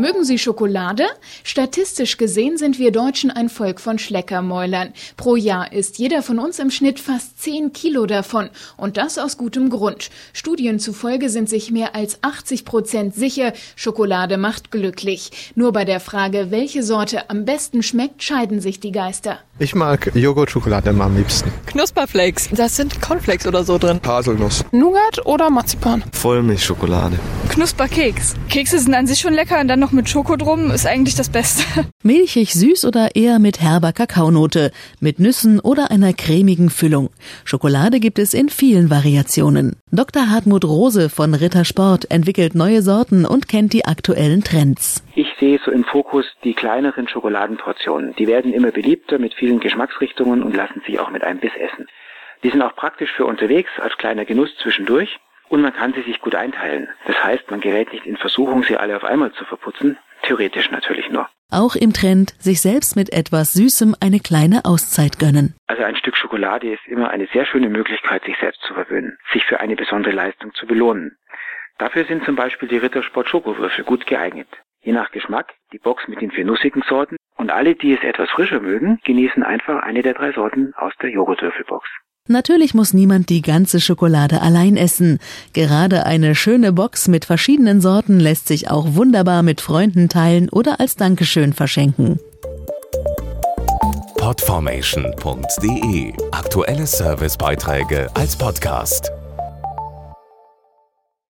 Mögen Sie Schokolade? Statistisch gesehen sind wir Deutschen ein Volk von Schleckermäulern. Pro Jahr isst jeder von uns im Schnitt fast 10 Kilo davon. Und das aus gutem Grund. Studien zufolge sind sich mehr als 80 Prozent sicher, Schokolade macht glücklich. Nur bei der Frage, welche Sorte am besten schmeckt, scheiden sich die Geister. Ich mag Joghurtschokolade immer am liebsten. Knusperflakes. Da sind Cornflakes oder so drin. Haselnuss. Nougat oder Marzipan. Vollmilchschokolade. Knusperkeks. Kekse sind an sich schon lecker und dann noch mit Schoko drum ist eigentlich das Beste. Milchig süß oder eher mit herber Kakaonote, mit Nüssen oder einer cremigen Füllung. Schokolade gibt es in vielen Variationen. Dr. Hartmut Rose von Rittersport entwickelt neue Sorten und kennt die aktuellen Trends. Ich sehe so im Fokus die kleineren Schokoladenportionen. Die werden immer beliebter mit vielen Geschmacksrichtungen und lassen sich auch mit einem Biss essen. Die sind auch praktisch für unterwegs als kleiner Genuss zwischendurch und man kann sie sich gut einteilen. Das heißt, man gerät nicht in Versuchung, sie alle auf einmal zu verputzen, theoretisch natürlich nur. Auch im Trend, sich selbst mit etwas Süßem eine kleine Auszeit gönnen. Also ein Stück Schokolade ist immer eine sehr schöne Möglichkeit, sich selbst zu verwöhnen, sich für eine besondere Leistung zu belohnen. Dafür sind zum Beispiel die Rittersport Schokowürfel gut geeignet. Je nach Geschmack die Box mit den vier nussigen Sorten und alle, die es etwas frischer mögen, genießen einfach eine der drei Sorten aus der Joghurtwürfelbox. Natürlich muss niemand die ganze Schokolade allein essen. Gerade eine schöne Box mit verschiedenen Sorten lässt sich auch wunderbar mit Freunden teilen oder als Dankeschön verschenken. Podformation.de Aktuelle Servicebeiträge als Podcast.